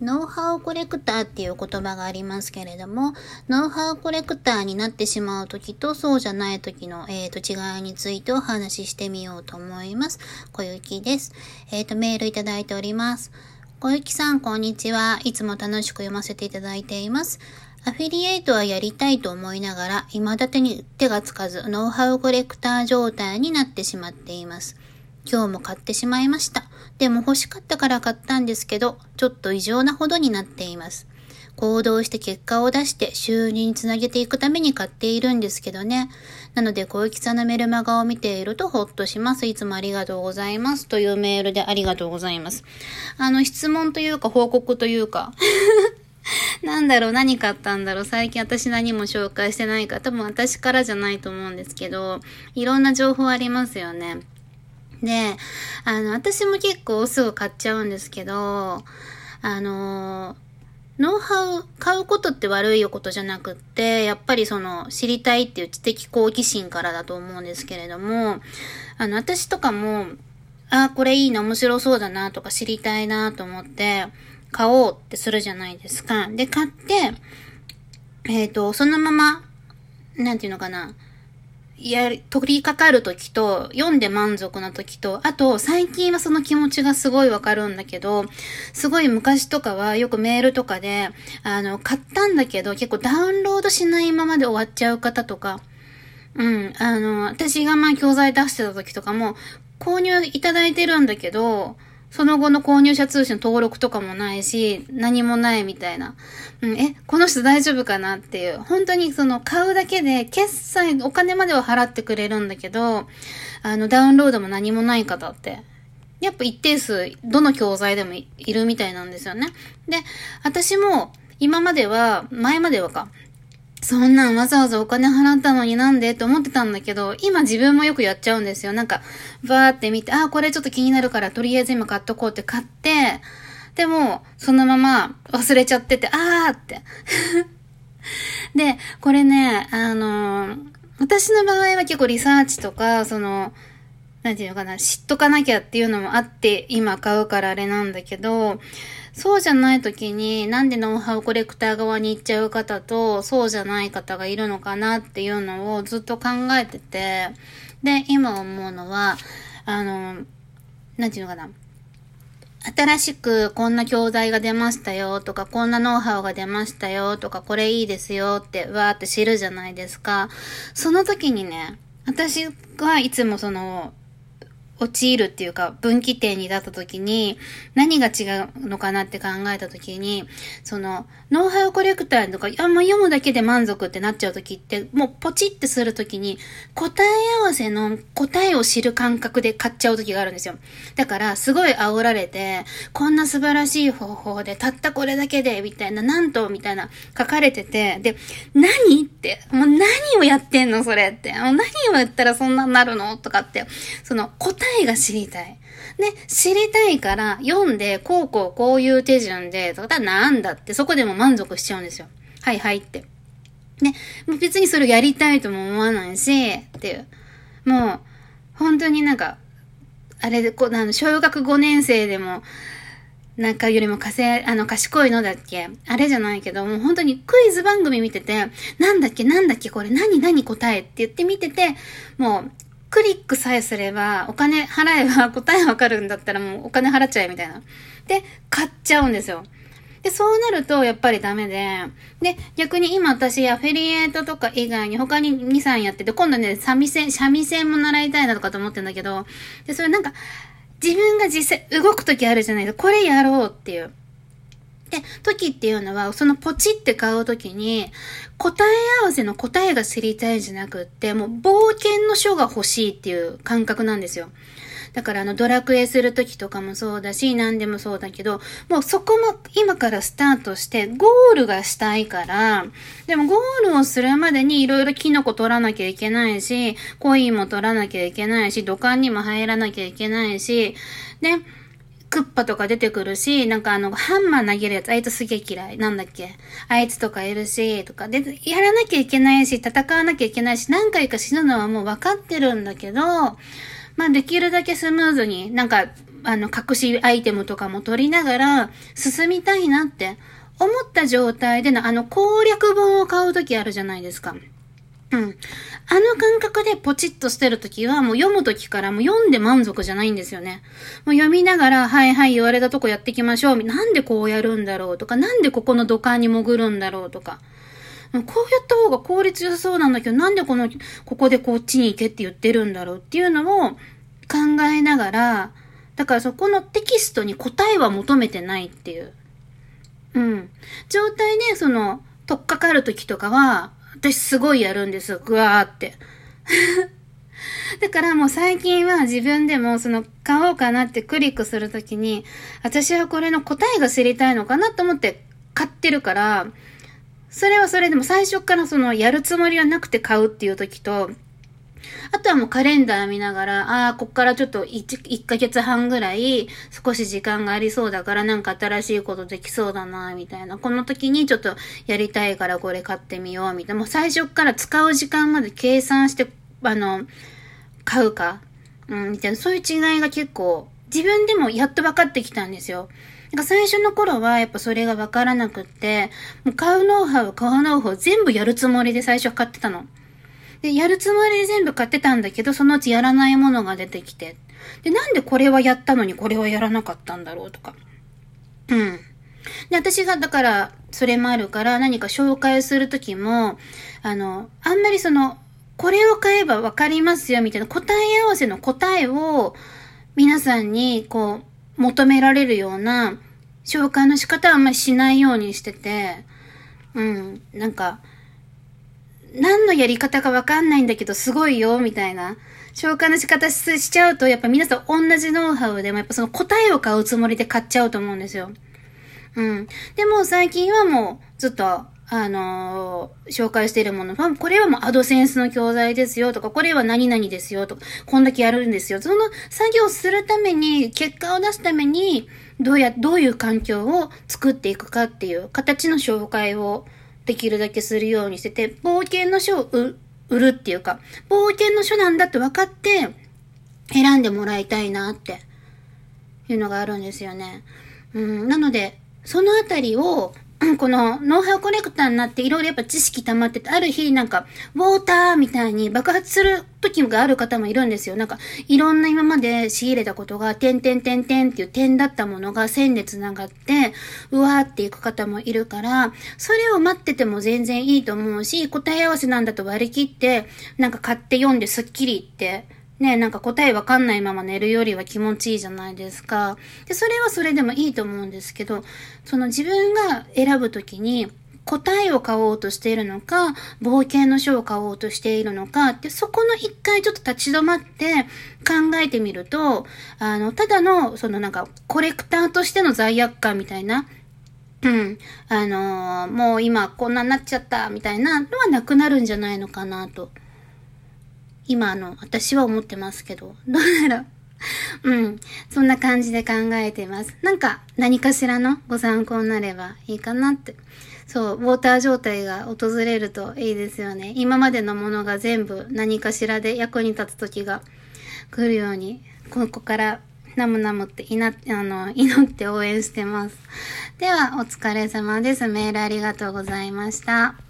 ノウハウコレクターっていう言葉がありますけれども、ノウハウコレクターになってしまう時とそうじゃない時の、えー、と違いについてお話ししてみようと思います。小雪です。えっ、ー、と、メールいただいております。小雪さん、こんにちは。いつも楽しく読ませていただいています。アフィリエイトはやりたいと思いながら、未だ手に手がつかず、ノウハウコレクター状態になってしまっています。今日も買ってしまいました。でも欲しかったから買ったんですけど、ちょっと異常なほどになっています。行動して結果を出して収入につなげていくために買っているんですけどね。なので、小雪さんのメルマガを見ているとほっとします。いつもありがとうございます。というメールでありがとうございます。あの、質問というか報告というか なんだろう、何買ったんだろう。最近私何も紹介してないか。多分私からじゃないと思うんですけど、いろんな情報ありますよね。で、あの、私も結構すぐ買っちゃうんですけど、あの、ノウハウ、買うことって悪いことじゃなくって、やっぱりその、知りたいっていう知的好奇心からだと思うんですけれども、あの、私とかも、あ、これいいな、面白そうだな、とか知りたいな、と思って、買おうってするじゃないですか。で、買って、えっ、ー、と、そのまま、なんていうのかな、やり、取り掛かる時と、読んで満足な時と、あと、最近はその気持ちがすごいわかるんだけど、すごい昔とかはよくメールとかで、あの、買ったんだけど、結構ダウンロードしないままで終わっちゃう方とか、うん、あの、私がまあ教材出してた時とかも、購入いただいてるんだけど、その後の購入者通信登録とかもないし、何もないみたいな。うん、え、この人大丈夫かなっていう。本当にその買うだけで、決済、お金までは払ってくれるんだけど、あの、ダウンロードも何もない方って、やっぱ一定数、どの教材でもいるみたいなんですよね。で、私も、今までは、前まではか、そんなんわざわざお金払ったのになんでって思ってたんだけど、今自分もよくやっちゃうんですよ。なんか、バーって見て、あ、これちょっと気になるから、とりあえず今買っとこうって買って、でも、そのまま忘れちゃってて、あーって。で、これね、あのー、私の場合は結構リサーチとか、その、なんていうのかな、知っとかなきゃっていうのもあって、今買うからあれなんだけど、そうじゃない時になんでノウハウコレクター側に行っちゃう方とそうじゃない方がいるのかなっていうのをずっと考えてて、で、今思うのは、あの、なんていうのかな。新しくこんな教材が出ましたよとか、こんなノウハウが出ましたよとか、これいいですよってわーって知るじゃないですか。その時にね、私はいつもその、陥るっていうか、分岐点に立った時に、何が違うのかなって考えた時に、その、ノウハウコレクターとか、あんま読むだけで満足ってなっちゃう時って、もうポチってする時に、答え合わせの答えを知る感覚で買っちゃう時があるんですよ。だから、すごい煽られて、こんな素晴らしい方法で、たったこれだけで、みたいな、なんと、みたいな、書かれてて、で、何って、もう何をやってんのそれって。もう何をやったらそんなになるの？とかって、その答えが知りたい。ね、知りたいから読んで、こうこうこういう手順で、とか、なんだって、そこでも満足しちゃうんですよ。はいはいって。ね、もう別にそれやりたいとも思わないし、っていう。もう、本当になんか、あれで、こう、あの、小学5年生でも、なんかよりも稼あの、賢いのだっけ？あれじゃないけど、もう本当にクイズ番組見てて、なんだっけなんだっけこれ何何答え？って言って見てて、もう、クリックさえすれば、お金払えば答えわかるんだったらもうお金払っちゃえみたいな。で、買っちゃうんですよ。で、そうなるとやっぱりダメで、で、逆に今私アフィリエイトとか以外に他に2、3やってて、今度ね、三味線、三味線も習いたいなとかと思ってんだけど、で、それなんか、自分が実際動くときあるじゃないですか。これやろうっていう。で、時っていうのは、そのポチって買う時に、答え合わせの答えが知りたいじゃなくって、もう冒険の書が欲しいっていう感覚なんですよ。だからあのドラクエする時とかもそうだし、何でもそうだけど、もうそこも今からスタートして、ゴールがしたいから、でもゴールをするまでにいろいろキノコ取らなきゃいけないし、コインも取らなきゃいけないし、土管にも入らなきゃいけないし、で、クッパとか出てくるし、なんかあの、ハンマー投げるやつ、あいつすげえ嫌い。なんだっけ？あいつとかいるし、とか。で、やらなきゃいけないし、戦わなきゃいけないし、何回か死ぬのはもう分かってるんだけど、まあできるだけスムーズに、なんか、あの、隠しアイテムとかも取りながら進みたいなって思った状態でのあの攻略本を買うときあるじゃないですか。うん。あの感覚でポチッと捨てるときは、もう読むときからもう読んで満足じゃないんですよね。もう読みながら、はいはい言われたとこやっていきましょう。なんでこうやるんだろうとか、なんでここの土管に潜るんだろうとか。こうやった方が効率良さそうなんだけど、なんでこの、ここでこっちに行けって言ってるんだろうっていうのを考えながら、だからそこのテキストに答えは求めてないっていう。うん。状態で、その、とっかかるときとかは、私すごいやるんですよ。ぐわーって。だからもう最近は自分でもその買おうかなってクリックするときに、私はこれの答えが知りたいのかなと思って買ってるから、それはそれでも最初からそのやるつもりはなくて買うっていう時と、あとはもうカレンダー見ながら、ああ、こっからちょっと 1, 1ヶ月半ぐらい少し時間がありそうだからなんか新しいことできそうだな、みたいな。この時にちょっとやりたいからこれ買ってみよう、みたいな。もう最初から使う時間まで計算して、あの、買うか、うん、みたいな。そういう違いが結構自分でもやっと分かってきたんですよ。なんか最初の頃はやっぱそれが分からなくって、もう買うノウハウ、買うノウハウ全部やるつもりで最初買ってたの。で、やるつもりで全部買ってたんだけど、そのうちやらないものが出てきて。で、なんでこれはやったのにこれはやらなかったんだろうとか。うん。で、私が、だから、それもあるから、何か紹介するときも、あの、あんまりその、これを買えばわかりますよ、みたいな答え合わせの答えを、皆さんに、こう、求められるような、紹介の仕方はあんまりしないようにしてて、うん、なんか、何のやり方かわかんないんだけど、すごいよ、みたいな。紹介の仕方しちゃうと、やっぱ皆さん同じノウハウでも、やっぱその答えを買うつもりで買っちゃうと思うんですよ。うん。でも最近はもう、ずっと、あのー、紹介しているものは、これはもうアドセンスの教材ですよとか、これは何々ですよとか、こんだけやるんですよ。その作業するために、結果を出すために、どうや、どういう環境を作っていくかっていう形の紹介をできるだけするようにしてて、冒険の書を売るっていうか、冒険の書なんだって分かって選んでもらいたいなっていうのがあるんですよね。うん、なので、そのあたりを このノウハウコレクターになっていろいろやっぱ知識溜まってて、ある日なんか、ウォーターみたいに爆発する時がある方もいるんですよ。なんか、いろんな今まで仕入れたことが、点点点点っていう点だったものが線で繋がって、うわーっていく方もいるから、それを待ってても全然いいと思うし、答え合わせなんだと割り切って、なんか買って読んですっきりってね、なんか答えわかんないまま寝るよりは気持ちいいじゃないですか。で、それはそれでもいいと思うんですけど、その自分が選ぶときに、答えを買おうとしているのか、冒険の書を買おうとしているのかって、そこの一回ちょっと立ち止まって考えてみると、あの、ただの、そのなんか、コレクターとしての罪悪感みたいな、うん、あの、もう今こんなになっちゃった、みたいなのはなくなるんじゃないのかなと。今の、私は思ってますけど、どうだろう。うん。そんな感じで考えてます。なんか、何かしらのご参考になればいいかなって。そう、ウォーター状態が訪れるといいですよね。今までのものが全部何かしらで役に立つ時が来るように、ここからナムナムっていな、あの、祈って応援してます。では、お疲れ様です。メールありがとうございました。